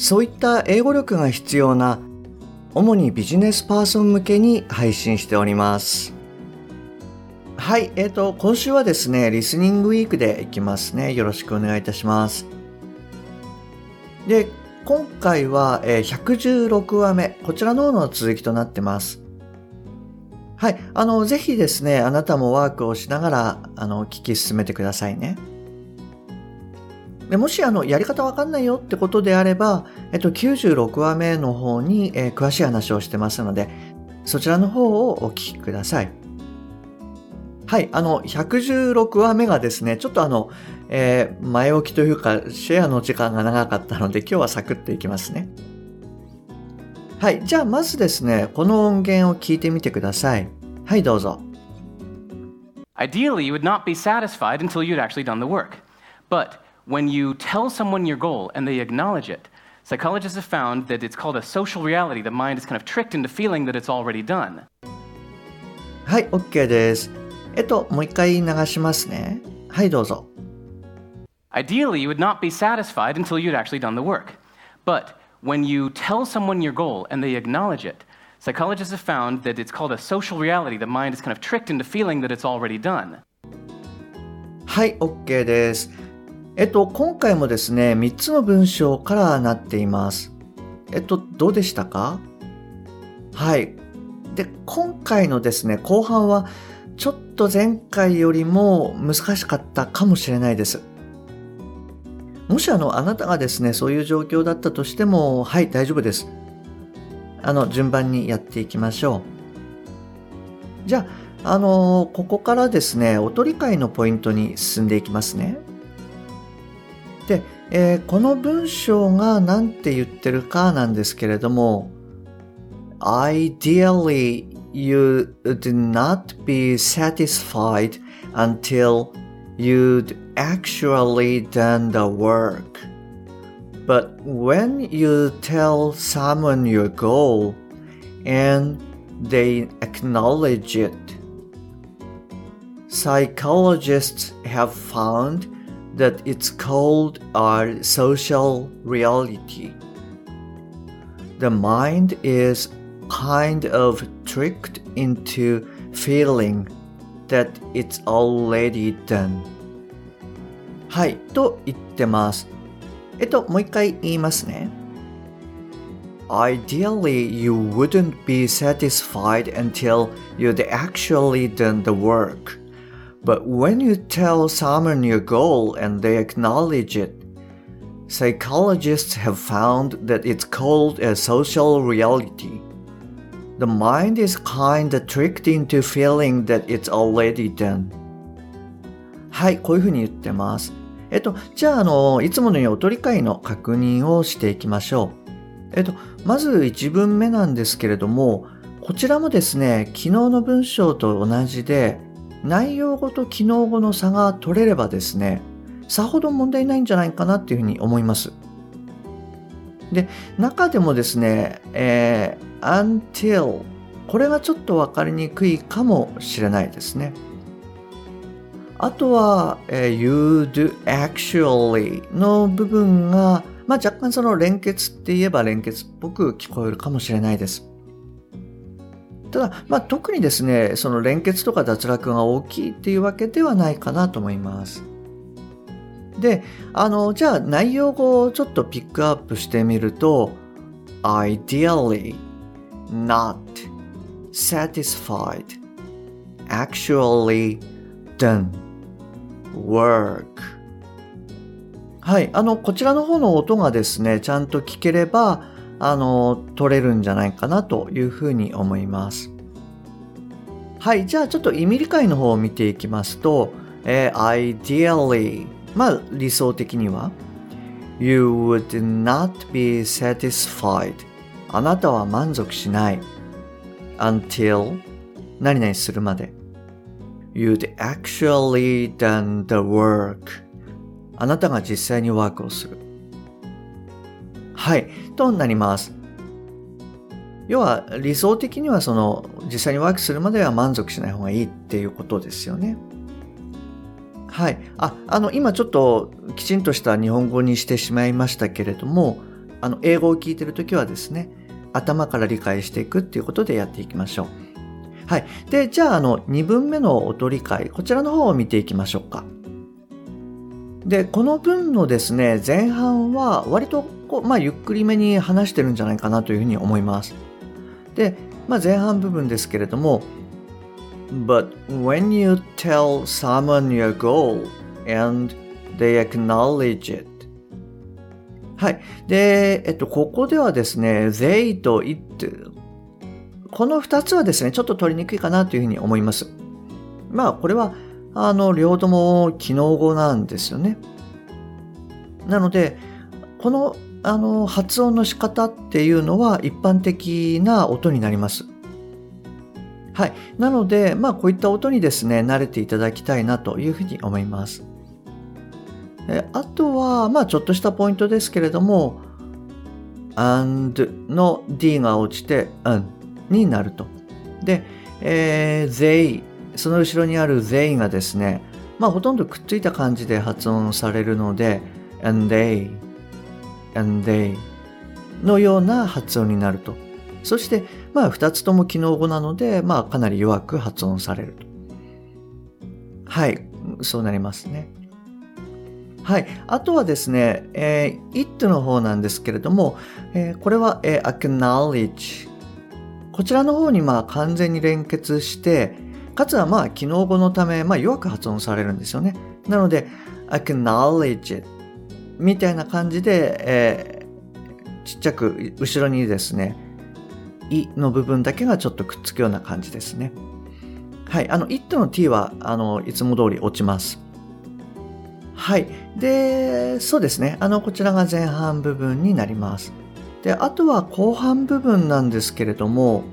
そういった英語力が必要な主にビジネスパーソン向けに配信しておりますはい、えっ、ー、と今週はですねリスニングウィークでいきますねよろしくお願いいたしますで今回は、えー、116話目こちらの方の続きとなってますはい。あの、ぜひですね、あなたもワークをしながら、あの、聞き進めてくださいね。でもし、あの、やり方わかんないよってことであれば、えっと、96話目の方に、えー、詳しい話をしてますので、そちらの方をお聞きください。はい。あの、116話目がですね、ちょっとあの、えー、前置きというか、シェアの時間が長かったので、今日はサクッといきますね。はい。じゃあ、まずですね、この音源を聞いてみてください。はい、どうぞ。Ideally, you would not be satisfied until you'd actually done the work. But when you tell someone your goal and they acknowledge it, psychologists have found that it's called a social reality. The mind is kind of tricked into feeling that it's already done. はい、OK です。えっと、もう一回流しますね。はい、どうぞ。Ideally, you would not be satisfied until you'd actually done the work. But when you tell someone your goal and they acknowledge it, psychologists have found that it's called a social reality. The mind is kind of tricked into feeling that it's already done. はい、OK です。 えっと、今回もですね、3つの文章からなっています。えっと、どうでしたか？はい。で、今回のですね、後半は、ちょっと前回よりも難しかったかもしれないです。もしあの、あなたがですね、そういう状況だったとしても、はい、大丈夫です。あの、順番にやっていきましょう。じゃあ、あの、ここからですね、音理解のポイントに進んでいきますね。で、えー、この文章が何て言ってるかなんですけれども、Ideally, you would not be satisfied until you'd actually done the work. But when you tell someone your goal and they acknowledge it, psychologists have found that it's called our social reality. The mind is kind of tricked into feeling that it's already done はいと言ってますえっともう一回言いますね Ideally, you wouldn't be satisfied until you'd actually done the work. But when you tell someone your goal and they acknowledge it, psychologists have found that it's called a social reality. The mind is kinda tricked into feeling that it's already done. はい、こういうふうに言ってます。えっと、じゃあ、あの、いつものように音理解の確認をしていきましょう。えっと、まず1文目なんですけれども、こちらもですね、昨日の文章と同じで、内容語と機能語の差が取れればですね、さほど問題ないんじゃないかなっていうふうに思います。で、中でもですね、えー until これがちょっと分かりにくいかもしれないですね。あとは、えー、you do actually の部分が、まあ、若干その連結って言えば連結っぽく聞こえるかもしれないです。ただ、まあ、特にですね、その連結とか脱落が大きいっていうわけではないかなと思います。で、あの、じゃあ内容をちょっとピックアップしてみると、ideally not satisfied actually done work はい。あの、こちらの方の音がですね、ちゃんと聞ければ、あの、取れるんじゃないかなというふうに思います。はい。じゃあ、ちょっと意味理解の方を見ていきますと、えー、ideally、まあ、理想的には、You would not be satisfied. あなたは満足しない。until 何々するまで。You'd actually done the work. あなたが実際にワークをする。はい。となります。要は理想的にはその実際にワークするまでは満足しない方がいいっていうことですよね。はい。あ、あの、今ちょっときちんとした日本語にしてしまいましたけれども、あの、英語を聞いてるときはですね、頭から理解していくっていうことでやっていきましょう。はい。で、じゃあ、あの、2文目の音理解、こちらの方を見ていきましょうか。で、この文のですね、前半は割とこう、まあ、ゆっくりめに話してるんじゃないかなというふうに思います。で、まあ、前半部分ですけれども、But when you tell someone your goal and they acknowledge it はい。で、えっと、ここではですね、they と it この二つはですね、ちょっと取りにくいかなというふうに思います。まあ、これは、あの、両方とも機能語なんですよね。なので、このあの発音の仕方っていうのは一般的な音になります。はい。なので、まあこういった音にですね、慣れていただきたいなというふうに思います。えあとは、まあちょっとしたポイントですけれども、and の d が落ちて n になると。で、えー、they その後ろにある they がですね、まあほとんどくっついた感じで発音されるので、and they and they のような発音になると。そして、まあ、二つとも機能語なので、まあ、かなり弱く発音されると。はい、そうなりますね。はい。あとはですね、えー、it の方なんですけれども、えー、これは、えー、acknowledge。こちらの方に、まあ、完全に連結して、かつは、まあ、機能語のため、まあ、弱く発音されるんですよね。なので、acknowledge it みたいな感じで、えー、ちっちゃく後ろにですね、いの部分だけがちょっとくっつくような感じですね。はい。あの、it の t は、あの、いつも通り落ちます。はい。で、そうですね。あの、こちらが前半部分になります。で、あとは後半部分なんですけれども、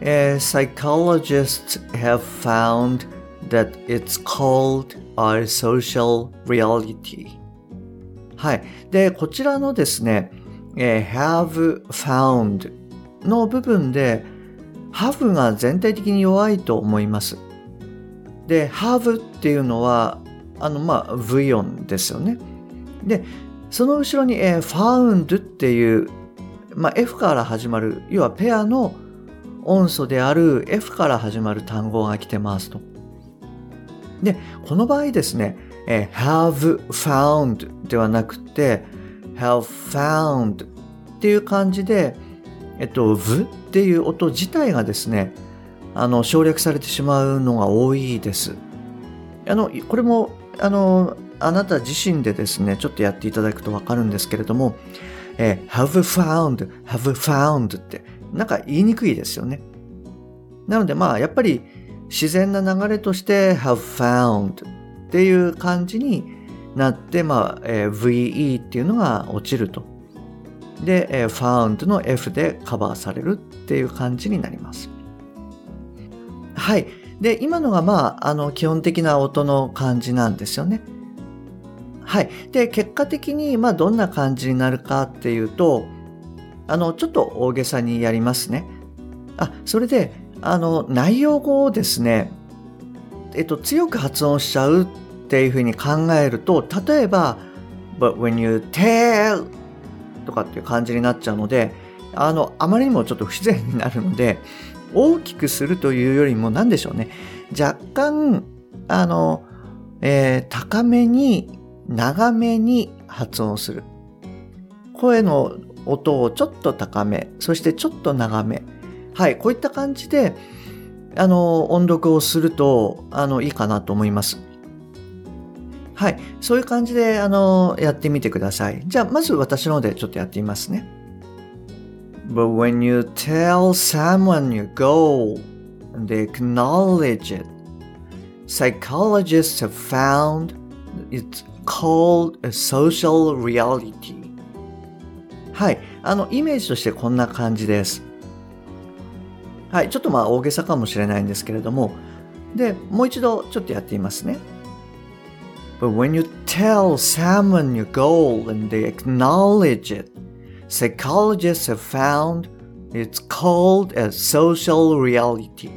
えー、psychologists have found that it's called our social reality はい。で、こちらのですね、えー、have found の部分で have が全体的に弱いと思います。で、have っていうのは、あの、まあ、V 音ですよね。で、その後ろに、えー、found っていう、まあ、F から始まる、要はペアの音素である F から始まる単語が来てますと。で、この場合ですね、えー、have found ではなくて have found っていう感じで、えっと、v っていう音自体がですね、あの、省略されてしまうのが多いです。あの、これも、あの、あなた自身でですね、ちょっとやっていただくとわかるんですけれども、えー、have found, have found って、なんか言いにくいですよね。なのでまあ、やっぱり自然な流れとして have found っていう感じになって、まあ、え、VE っていうのが落ちると。で、えー、found の F でカバーされるっていう感じになります。はい。で、今のがまあ、あの、基本的な音の感じなんですよね。はい。で、結果的に、まあ、どんな感じになるかっていうと、あの、ちょっと大げさにやりますね。あ、それで、あの、内容をですね、えっと、強く発音しちゃうっていうふうに考えると、例えば、but when you tell とかっていう感じになっちゃうので、あの、あまりにもちょっと不自然になるので、大きくするというよりも何でしょうね。若干、あの、えー、高めに、長めに発音する。声の音をちょっと高め、そしてちょっと長め。はい、こういった感じで、あの、音読をすると、あの、いいかなと思います。はい。そういう感じで、あの、やってみてください。じゃあ、まず私の方でちょっとやってみますね。But when you tell someone you go and they acknowledge it, psychologists have found It's called a social reality. はい。あの、イメージとしてこんな感じです。はい。ちょっとまあ大げさかもしれないんですけれども、で、もう一度ちょっとやってみますね。But when you tell someone your goal and they acknowledge it, psychologists have found it's called a social reality.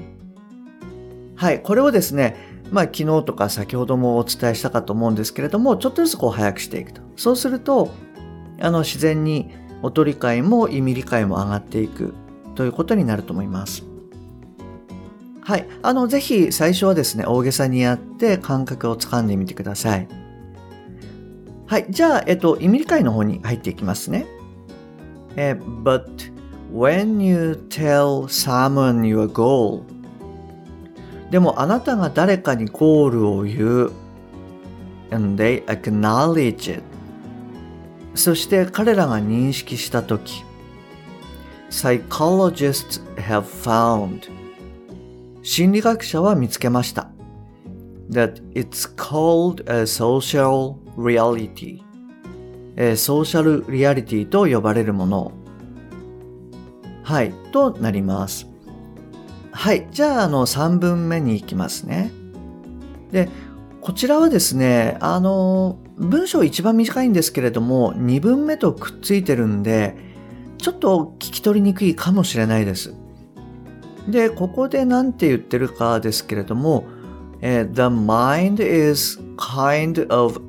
はい、これをですね、まあ昨日とか先ほどもお伝えしたかと思うんですけれども、ちょっとずつこう早くしていくと。そうすると、あの自然に音理解も意味理解も上がっていくということになると思います。はい。あの、ぜひ最初はですね、大げさにやって感覚をつかんでみてください。はい。じゃあ、えっと、意味理解の方に入っていきますね。え but when you tell someone your goal でもあなたが誰かにゴールを言う and they acknowledge it そして彼らが認識したとき psychologists have found 心理学者は見つけました。that it's called a social reality、ソーシャルリアリティと呼ばれるものはい、となります。はい、じゃあ、あの、3分目に行きますね。で、こちらはですね、あの、文章一番短いんですけれども、2分目とくっついてるんで、ちょっと聞き取りにくいかもしれないです。で、ここで何て言ってるかですけれども、え The mind is kind of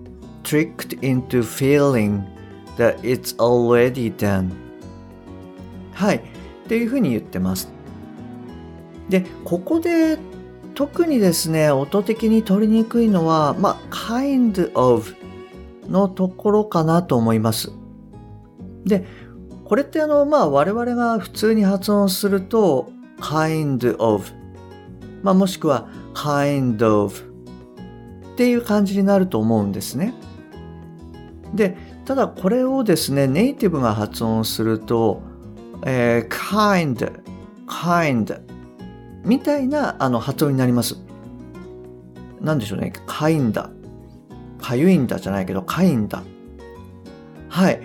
tricked into feeling that it's already done. はい。っていうふうに言ってます。でここで特にですね音的に取りにくいのはまあ kind of のところかなと思いますでこれってあのまあ我々が普通に発音すると kind of まあもしくは kind of っていう感じになると思うんですね。で、ただこれをですね、ネイティブが発音すると、えー、kind, kind みたいなあの発音になります。なんでしょうね、かいんだ。かゆいんだじゃないけど、かいんだ。はい。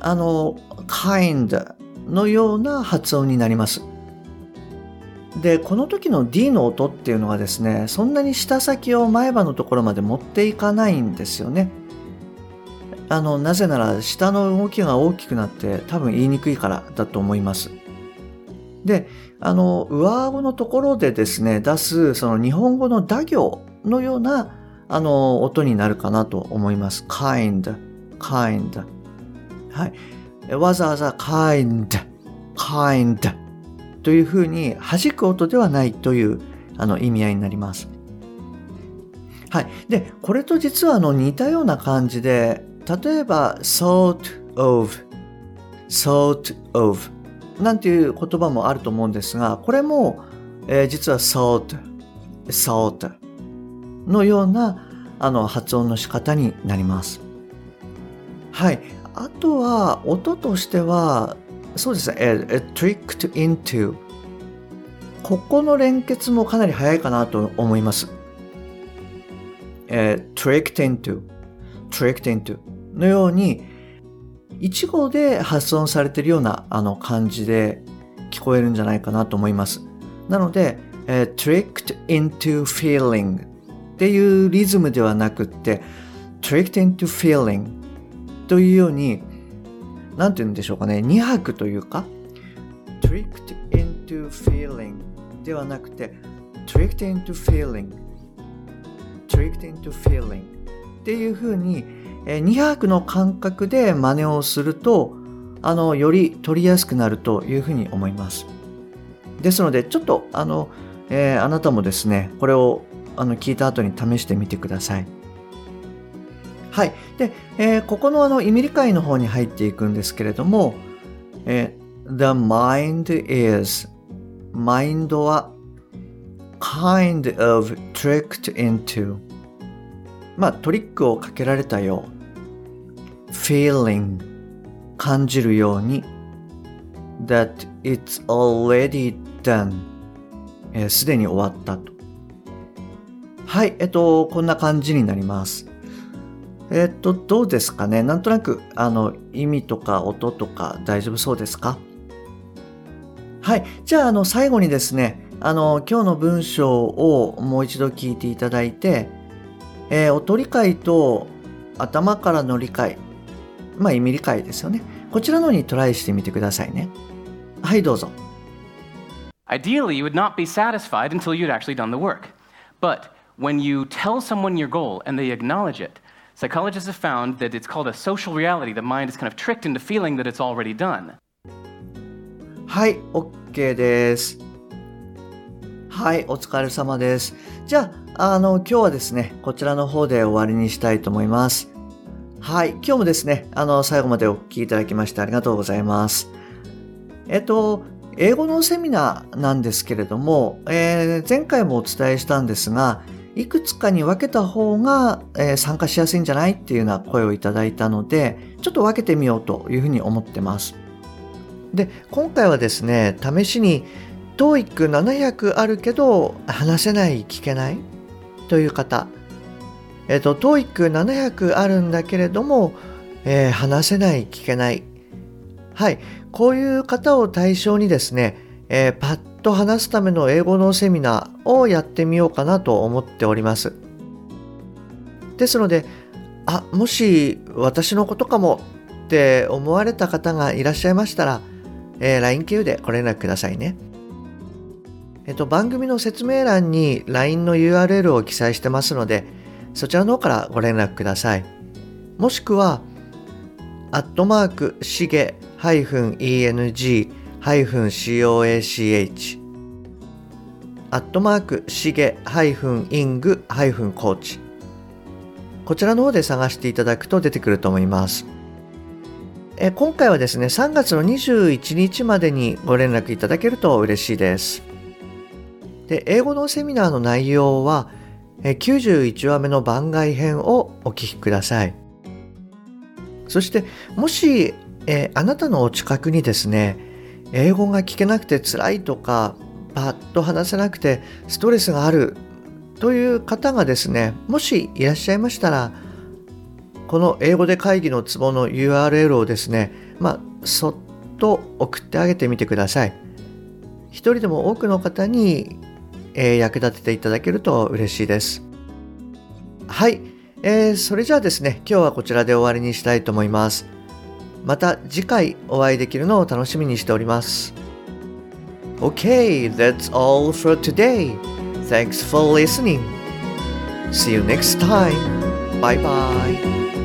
あの、kind のような発音になります。で、この時の D の音っていうのはですね、そんなに舌先を前歯のところまで持っていかないんですよね。あの、なぜなら下の動きが大きくなって多分言いにくいからだと思います。で、あの、上顎のところでですね、出すその日本語の打行のようなあの、音になるかなと思います。kind, kind. はい。わざわざ kind, kind というふうに弾く音ではないというあの意味合いになります。はい。で、これと実はあの似たような感じで、例えば sort of, sort of なんていう言葉もあると思うんですが、これも、えー、実は sort, sort のようなあの発音の仕方になります。はい。あとは音としては、そうですね、え、tricked into ここの連結もかなり早いかなと思います。えー、tricked into tricked into のように、一語で発音されているようなあの感じで聞こえるんじゃないかなと思います。なので、えー、tricked into feeling っていうリズムではなくって、tricked into feeling というように、なんて言うんでしょうかね、2拍というか、tricked into feeling ではなくて、tricked into feeling tricked into feeling っていうふうに、2拍の感覚で真似をすると、あの、より取りやすくなるというふうに思います。ですので、ちょっと、あの、えー、あなたもですね、これをあの聞いた後に試してみてください。はい。で、えー、ここのあの意味理解の方に入っていくんですけれども、えー、The mind is マインドは kind of tricked into まあトリックをかけられたよう feeling 感じるように that it's already done すで、に終わったとはいえっとこんな感じになりますえっと、どうですかね？なんとなく、あの、意味とか音とか大丈夫そうですか？はい。じゃあ、あの、最後にですね、あの、今日の文章をもう一度聞いていただいて、えー、音理解と頭からの理解、まあ、意味理解ですよね。こちらのにトライしてみてくださいね。はい、どうぞ。Ideally, you would not be satisfied until you'd actually done the work. But when you tell someone your goal and they acknowledge it, psychologists have found that it's called a social reality. The mind is kind of tricked into feeling that it's already done. はい、OK です。はい、お疲れ様です。じゃあ、あの、今日はですね、こちらの方で終わりにしたいと思います。はい、今日もですね、あの、最後までお聞きいただきましてありがとうございます。えっと、英語のセミナーなんですけれども、えー、前回もお伝えしたんですが、いくつかに分けた方が、えー、参加しやすいんじゃないっていうような声をいただいたので、ちょっと分けてみようというふうに思ってます。で、今回はですね、試しに TOEIC700 あるけど話せない、聞けないという方、えっ、ー、と、TOEIC700 あるんだけれども、えー、話せない、聞けない。はい、こういう方を対象にですね、えー、パッと話すための英語のセミナーをやってみようかなと思っております。ですので、あ、もし私のことかもって思われた方がいらっしゃいましたら、えー、LINE 経由でご連絡くださいね。えっと、番組の説明欄に LINE の URL を記載してますので、そちらの方からご連絡ください。もしくは、アットマーク、しげ -eng coach アットマーク、しげ -ing-coach こちらの方で探していただくと出てくると思います。え今回はですね、3月の21日までにご連絡いただけると嬉しいです。で、英語のセミナーの内容は、91話目の番外編をお聞きください。そして、もし、え、あなたのお近くにですね、英語が聞けなくて辛いとか、パッと話せなくてストレスがあるという方がですね、もしいらっしゃいましたら、この英語で会議のツボの URL をですね、まあ、そっと送ってあげてみてください。一人でも多くの方にえー、役立てていただけると嬉しいです。はい、えー、それじゃあですね、今日はこちらで終わりにしたいと思います。また次回お会いできるのを楽しみにしております。Okay, that's all for today. Thanks for listening. See you next time. Bye bye.